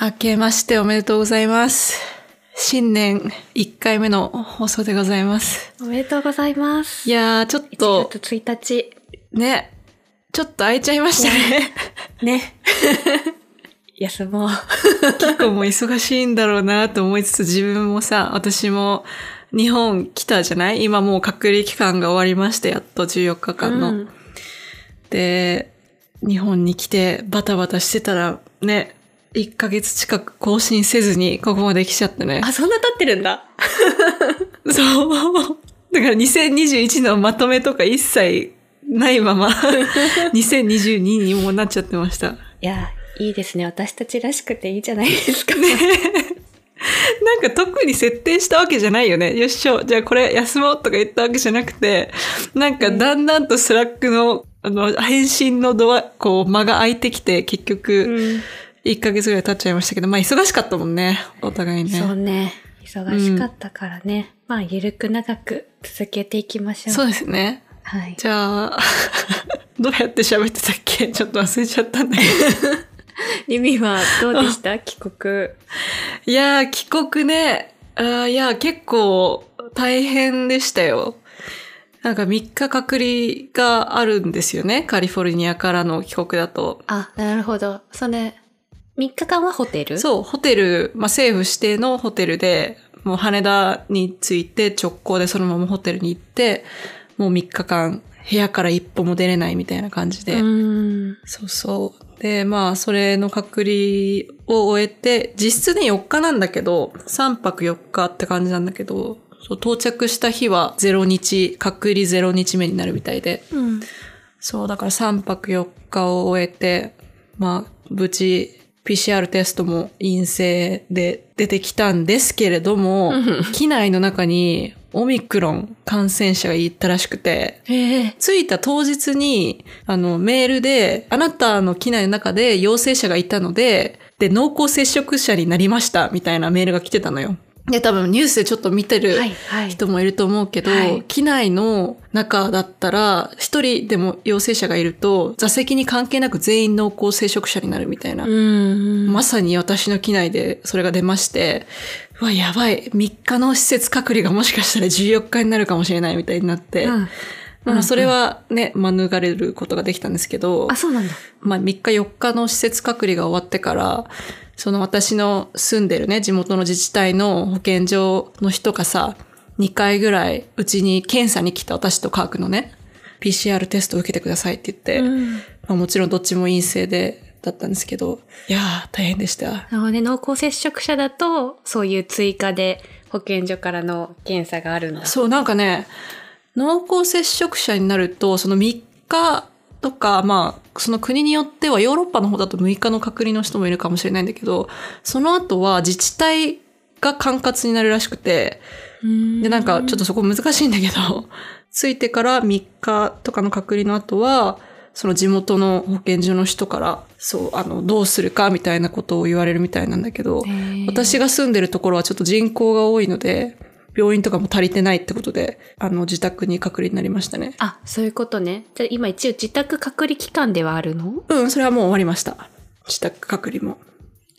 明けましておめでとうございます。新年1回目の放送でございます。おめでとうございます。いやー、ちょっ1と、月1日。ね、ちょっと空いちゃいましたね。ね。休もう。結構もう忙しいんだろうなと思いつつ、自分もさ、私も日本来たじゃない？今もう隔離期間が終わりまして、やっと14日間の。うんで、日本に来てバタバタしてたら、ね、1ヶ月近く更新せずにここまで来ちゃってね。あ、そんな経ってるんだ。そう。だから2021のまとめとか一切ないまま、2022にもうなっちゃってました。いや、いいですね。私たちらしくていいじゃないですか。なんか特に設定したわけじゃないよね。よっしょ、じゃあこれ休もうとか言ったわけじゃなくて、なんかだんだんと Slack の、あの、返信のドア、こう間が空いてきて、結局、うん。1ヶ月ぐらい経っちゃいましたけど、まあ忙しかったもんね。お互いね。そうね。忙しかったからね。まあ、ゆるく長く続けていきましょう。そうですね。はい。じゃあ、どうやって喋ってたっけ？ちょっと忘れちゃったんだけど。リミはどうでした？帰国。いやー、帰国ね。あーいや、結構大変でしたよ。なんか3日隔離があるんですよね。カリフォルニアからの帰国だと。あ、なるほど。それ、3日間はホテル？そう、ホテル、まあ、政府指定のホテルで、もう羽田に着いて直行でそのままホテルに行って、もう3日間部屋から一歩も出れないみたいな感じで。うん。そうそう。で、まあ、それの隔離を終えて、実質で4日なんだけど、3泊4日って感じなんだけど、そう到着した日は0日、隔離0日目になるみたいで。うん。そう、だから3泊4日を終えて、まあ、無事、PCR テストも陰性で出てきたんですけれども、機内の中にオミクロン感染者がいたらしくて。着いた当日に、あの、メールで、あなたの機内の中で陽性者がいたので、で、濃厚接触者になりました、みたいなメールが来てたのよ。で、多分ニュースでちょっと見てるはい、はい。人もいると思うけど、はい機内の中だったら、一人でも陽性者がいると、座席に関係なく全員濃厚接触者になるみたいな。うん。まさに私の機内でそれが出まして、うわ、やばい。3日の施設隔離がもしかしたら14日になるかもしれないみたいになって、うんまあ、それはね、免れることができたんですけどあ、、そうなんだ。まあ、3日4日の施設隔離が終わってから、その私の住んでるね、地元の自治体の保健所の人がさ、2回ぐらいうちに検査に来た私とカークのね、PCR テストを受けてくださいって言って、うん。まあ、もちろんどっちも陰性で、だったんですけど、いやー、大変でした。なので、濃厚接触者だと、そういう追加で保健所からの検査があるんだ。そう、なんかね、濃厚接触者になると、その3日とか、まあ、その国によってはヨーロッパの方だと6日の隔離の人もいるかもしれないんだけど、その後は自治体が管轄になるらしくて、で、なんかちょっとそこ難しいんだけど、着いてから3日とかの隔離の後は、その地元の保健所の人から、そう、あの、どうするかみたいなことを言われるみたいなんだけど、私が住んでるところはちょっと人口が多いので、病院とかも足りてないってことで、あの、自宅に隔離になりましたね。あ、そういうことね。じゃあ今一応自宅隔離期間ではあるの？うん、それはもう終わりました。自宅隔離も。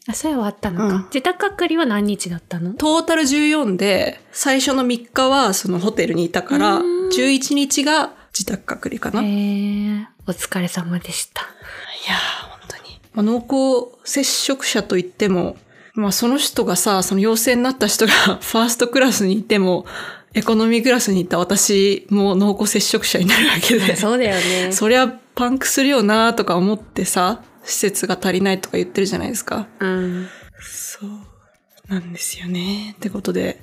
あ、それはあったのか。うん自宅隔離は何日だったの？トータル14で、最初の3日はそのホテルにいたから、うん11日が自宅隔離かな。へ。お疲れ様でした。ー、本当に。まあ、濃厚接触者といっても、まあその人がさ、その陽性になった人が ファーストクラスにいても、エコノミークラスにいた私も濃厚接触者になるわけで。そうだよね。そりゃパンクするよなとか思ってさ、施設が足りないとか言ってるじゃないですか。うん。そうなんですよね。ってことで、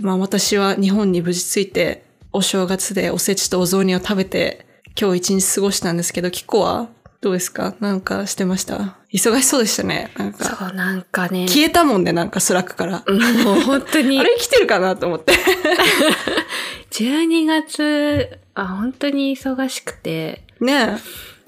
まあ私は日本に無事着いて、お正月でおせちとお雑煮を食べて、今日一日過ごしたんですけど、キコはどうですか？なんかしてました？忙しそうでしたね。なんか、そう、なんかね。消えたもんね、なんか Slack から。もう本当に あ。れ来てるかなと思って。12月、あ、本当に忙しくて、ね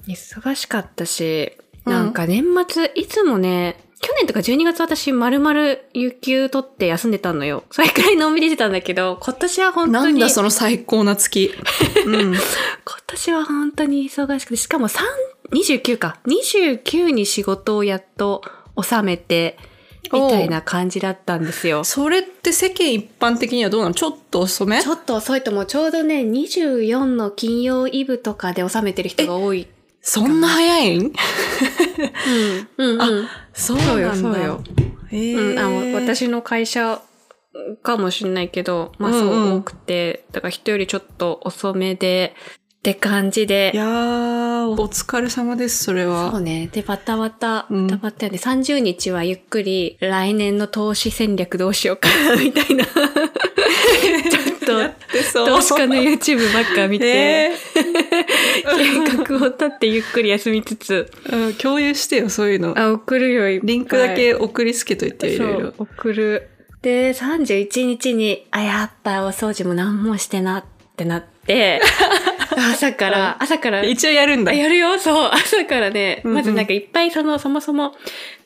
忙しかったし、うんなんか年末、いつもね、去年とか12月私丸々有給取って休んでたのよ。それくらいのんびりしてたんだけど、今年は本当に、なんだその最高な月。うん。今年は本当に忙しくて、しかも3、29か。29に仕事をやっと収めて、みたいな感じだったんですよ。それって世間一般的にはどうなの？ちょっと遅め？ちょっと遅いともうちょうどね、24の金曜イブとかで収めてる人が多い。そんな早い？んうん。うん、うん。あそうなんだ。そうよそうよえーうん、あの私の会社かもしんないけど、まあそううんうん多くて、だから人よりちょっと遅めで、って感じでい。やー、お疲れ様です、それは。そうね。で、バタバタ、うんバタバタやで、30日はゆっくり来年の投資戦略どうしようかな、みたいな。ちょっと、投資家の YouTube ばっか見て、え計画を立ってゆっくり休みつつ、ーうん共有してよ、そういうの。あ、送るよ、リンクだけ送りつけといて、いろいろ送る。で、31日に、あ、やっぱお掃除も何もしてなってなって、朝から、朝から、一応やるんだ。あやるよ、そう。朝からね、まずなんかいっぱいその、そもそも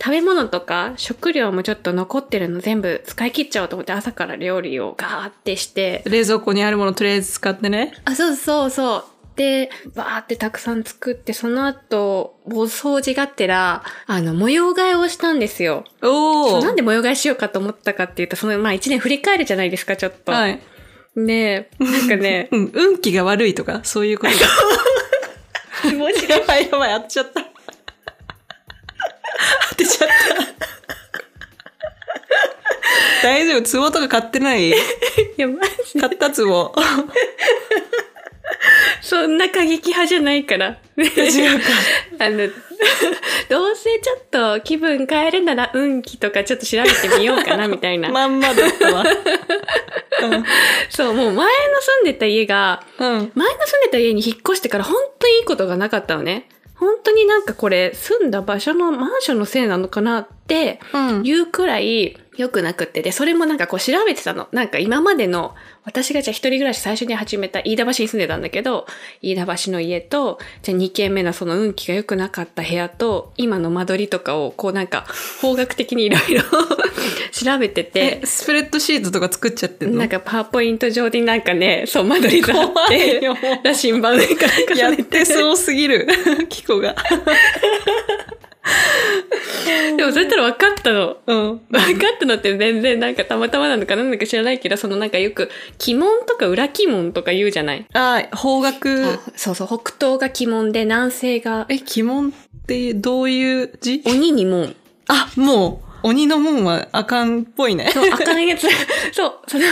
食べ物とか食料もちょっと残ってるの全部使い切っちゃおうと思って朝から料理をガーってして。冷蔵庫にあるものとりあえず使ってね。あ、そうそうそう。で、バーってたくさん作って、その後、お掃除がてら、あの、模様替えをしたんですよ。おなんで模様替えしようかと思ったかっていうと、その、まあ一年振り返るじゃないですか、ちょっと。はい。で、なんかね、うん、運気が悪いとか、そういうことだ。気持ちやばいやばい、当てちゃった。当てちゃった。大丈夫、壺とか買ってない？いや、マジ買った壺。そんな過激派じゃないから。違うか。あの、どうせちょっと気分変えるなら運気とかちょっと調べてみようかなみたいな。まんまだったわ。そう、もう前の住んでた家が、うん。うん。前の住んでた家に引っ越してから本当にいいことがなかったのね。本当になんかこれ住んだ場所のマンションのせいなのかなってうん。いうくらい良くなくって。で、それもなんかこう調べてたの。なんか今までの、私がじゃあ一人暮らし最初に始めた飯田橋に住んでたんだけど、飯田橋の家と、じゃあ二軒目のその運気が良くなかった部屋と、今の間取りとかをこうなんか方角的にいろいろ調べててえ、、スプレッドシートとか作っちゃってんの？なんかパワーポイント上になんかね、そう間取りがあってよ、羅針盤上からやってそうすぎる。キコが。でもそしたら分かったの。うん。分かったのって全然なんかたまたまなのかなんだか知らないけど、そのなんかよく鬼門とか裏鬼門とか言うじゃない？あ、方角。そうそう、北東が鬼門で南西がえ、鬼門ってどういう字？鬼に門。あ、もう、鬼の門はあかんっぽいね。そう、あかんやつ。そう、その、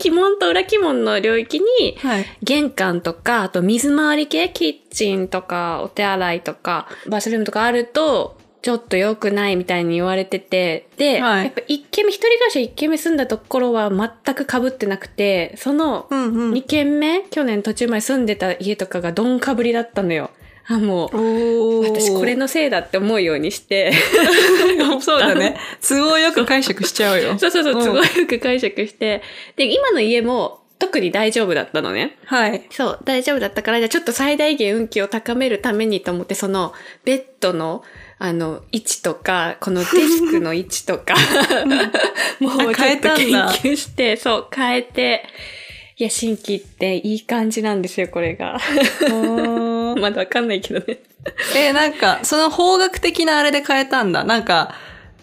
鬼門と裏鬼門の領域に、はい。玄関とか、あと水回り系、キッチンとか、お手洗いとか、バスルームとかあると、ちょっと良くないみたいに言われてて、で、はいやっぱ一軒目、一人暮らし一軒目住んだところは全く被ってなくて、そのうんうん。二軒目、去年途中まで住んでた家とかがどんかぶりだったのよ。あ、もう、私これのせいだって思うようにして、そうだね。都合よく解釈しちゃうよ。そうそうそう、んすごいよく解釈して、で、今の家も特に大丈夫だったのね。はい。そう、大丈夫だったから、じゃあちょっと最大限運気を高めるためにと思って、その、ベッドの、あの、位置とか、このデスクの位置とか、もうちょっと変えたん研だ究して、そう、変えて、いや、新規っていい感じなんですよ、これが。まだわかんないけどね。え、なんか、その方角的なあれで変えたんだ。なんか、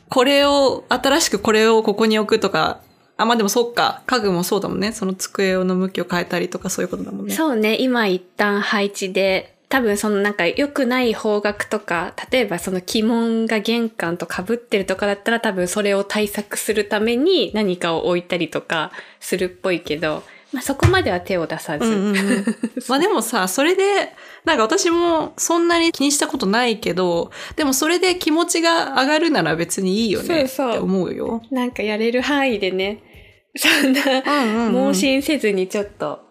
これを、新しくこれをここに置くとか、あ、まあでもそっか。家具もそうだもんね。その机の向きを変えたりとかそういうことだもんね。そうね、今一旦配置で、多分そのなんか良くない方角とか、例えばその鬼門が玄関と被ってるとかだったら多分それを対策するために何かを置いたりとかするっぽいけど、まあそこまでは手を出さず。うんうんうん。まあでもさ、それで、なんか私もそんなに気にしたことないけど、でもそれで気持ちが上がるなら別にいいよねそうそうって思うよ。なんかやれる範囲でね、そんな、うんうんうん 盲信せずにちょっと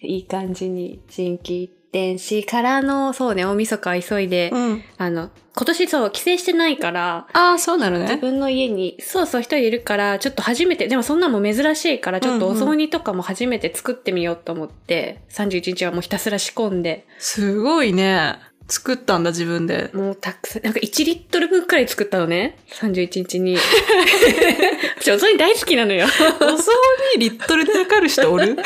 いい感じに心機一転し、からの、そうね、大晦日急いで、うん。あの、今年そう、帰省してないから、ああ、そうなのね。自分の家に、そうそう一人いるから、ちょっと初めて、でもそんなも珍しいから、ちょっとお雑煮とかも初めて作ってみようと思って、31日はもうひたすら仕込んで。すごいね。作ったんだ、自分で。もうたくさん、なんか1リットル分くらい作ったのね。31日に。私、お雑煮大好きなのよ。お雑煮リットルで測る人おるお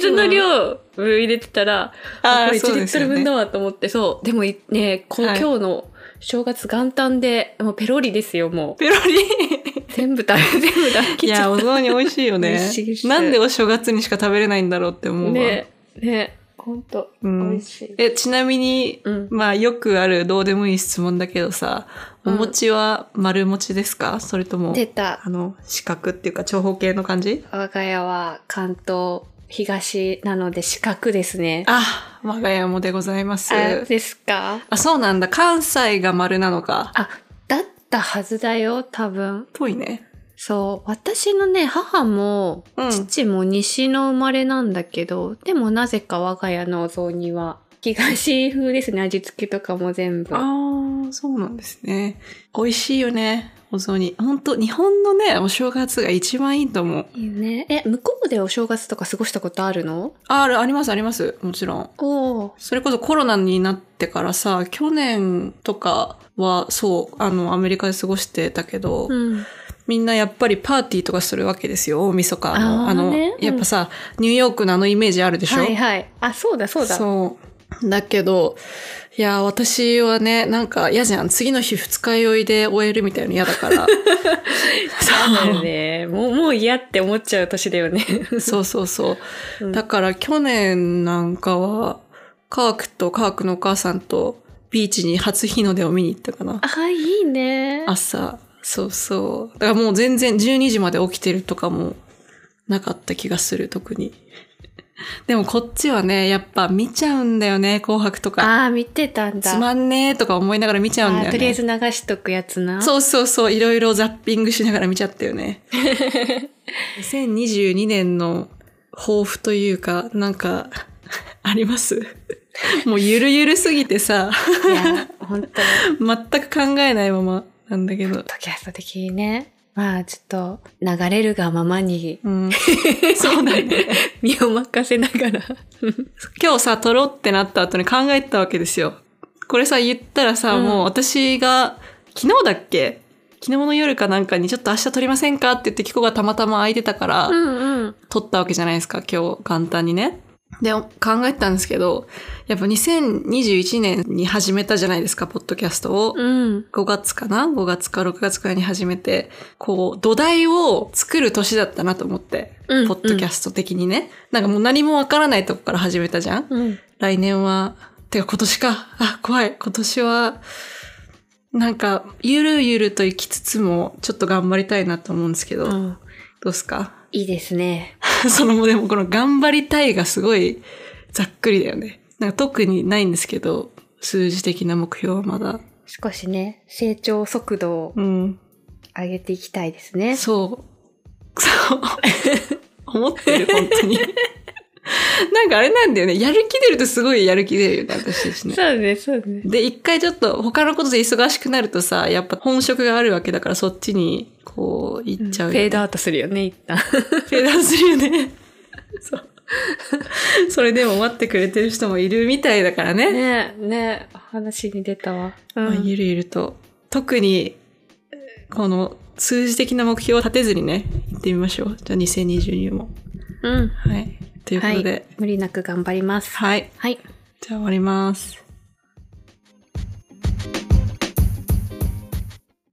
水の量入れてたら、あーこれ1リットそうですよねル分だわと思って、そう。でもいね、こ今日の正月元旦で、もうペロリですよ、もペロリ？う。全部食べ、全部食べきいや、お雑煮美味しいよね。なんでお正月にしか食べれないんだろうって思うた。わ。ね、ね、ほんと、うん美味しい。え、ちなみに、うんまあよくあるどうでもいい質問だけどさ、おうん餅は丸餅ですか？それとも、出た。あの、四角っていうか長方形の感じ？我が家は関東、東なので四角ですね。あ、我が家もでございます。あ、ですか？あ、そうなんだ。関西が丸なのか。あ、だったはずだよ、多分。ぽいね。そう。私のね、母も、うん父も西の生まれなんだけど、でもなぜか我が家のお雑煮は、東風ですね、味付けとかも全部。ああ、そうなんですね。美味しいよね。お雑煮。ほんと、日本のね、お正月が一番いいと思う。いいね。え、向こうでお正月とか過ごしたことあるの？ある、あります、あります。もちろん。おお。それこそコロナになってからさ、去年とかは、そう、あの、アメリカで過ごしてたけど、うん。みんなやっぱりパーティーとかするわけですよ、大晦日の。あねうんやっぱさ、ニューヨークのあのイメージあるでしょ？はいはい。あ、そうだそうだ。そう。だけど、いや、私はね、なんか嫌じゃん。次の日二日酔いで終えるみたいなの嫌だから。そうだよね。もう、もう嫌って思っちゃう年だよね。そうそうそう。うんだから去年なんかは、カークとカークのお母さんとビーチに初日の出を見に行ったかな。あ、いいね。朝。そうそう。だからもう全然12時まで起きてるとかもなかった気がする、特に。でもこっちはね、やっぱ見ちゃうんだよね、紅白とか。ああ、見てたんだ。つまんねえとか思いながら見ちゃうんだよね。とりあえず流しとくやつな。そうそうそう、いろいろザッピングしながら見ちゃったよね。2022年の抱負というか、なんか、あります？もうゆるゆるすぎてさ、いや、本当全く考えないままなんだけど。ポッドキャスト的にね。まあ、ちょっと、流れるがままに、うん、そうだね。身を任せながら。今日さ、撮ろうってなった後に考えてたわけですよ。これさ、言ったらさ、うんもう私が、昨日だっけ？昨日の夜かなんかにちょっと明日撮りませんか？って言って、キコがたまたま空いてたから、んうん。撮ったわけじゃないですか、今日簡単にね。で、考えてたんですけど、やっぱ2021年に始めたじゃないですか、ポッドキャストを。うん。5月かな ?5 月か6月くらいに始めて、こう、土台を作る年だったなと思って、うんポッドキャスト的にね。なんかもう何もわからないとこから始めたじゃん？うん。来年は、てか今年か。あ、怖い。今年は、なんか、ゆるゆると生きつつも、ちょっと頑張りたいなと思うんですけど、どうん。うですか？いいですね。その、でもこの頑張りたいがすごいざっくりだよね。なんか特にないんですけど、数字的な目標はまだ。少しね、成長速度をうん。上げていきたいですね。そう。そう。思ってる、本当に。なんかあれなんだよね。やる気出るとすごいやる気出るよね、私たちね。そうね、そうね。で、一回ちょっと他のことで忙しくなるとさ、やっぱ本職があるわけだからそっちにこう行っちゃうよね、フェードアウトするよね、一旦。フェードアウトするよね。そう。それでも待ってくれてる人もいるみたいだからね。ねえ、ねえ、話に出たわ。うまあ、ゆるゆると。特に、この数字的な目標を立てずにね、行ってみましょう。じゃあ2022も。うん。はい。ということで、はい、無理なく頑張ります。はい。はい。じゃあ終わります。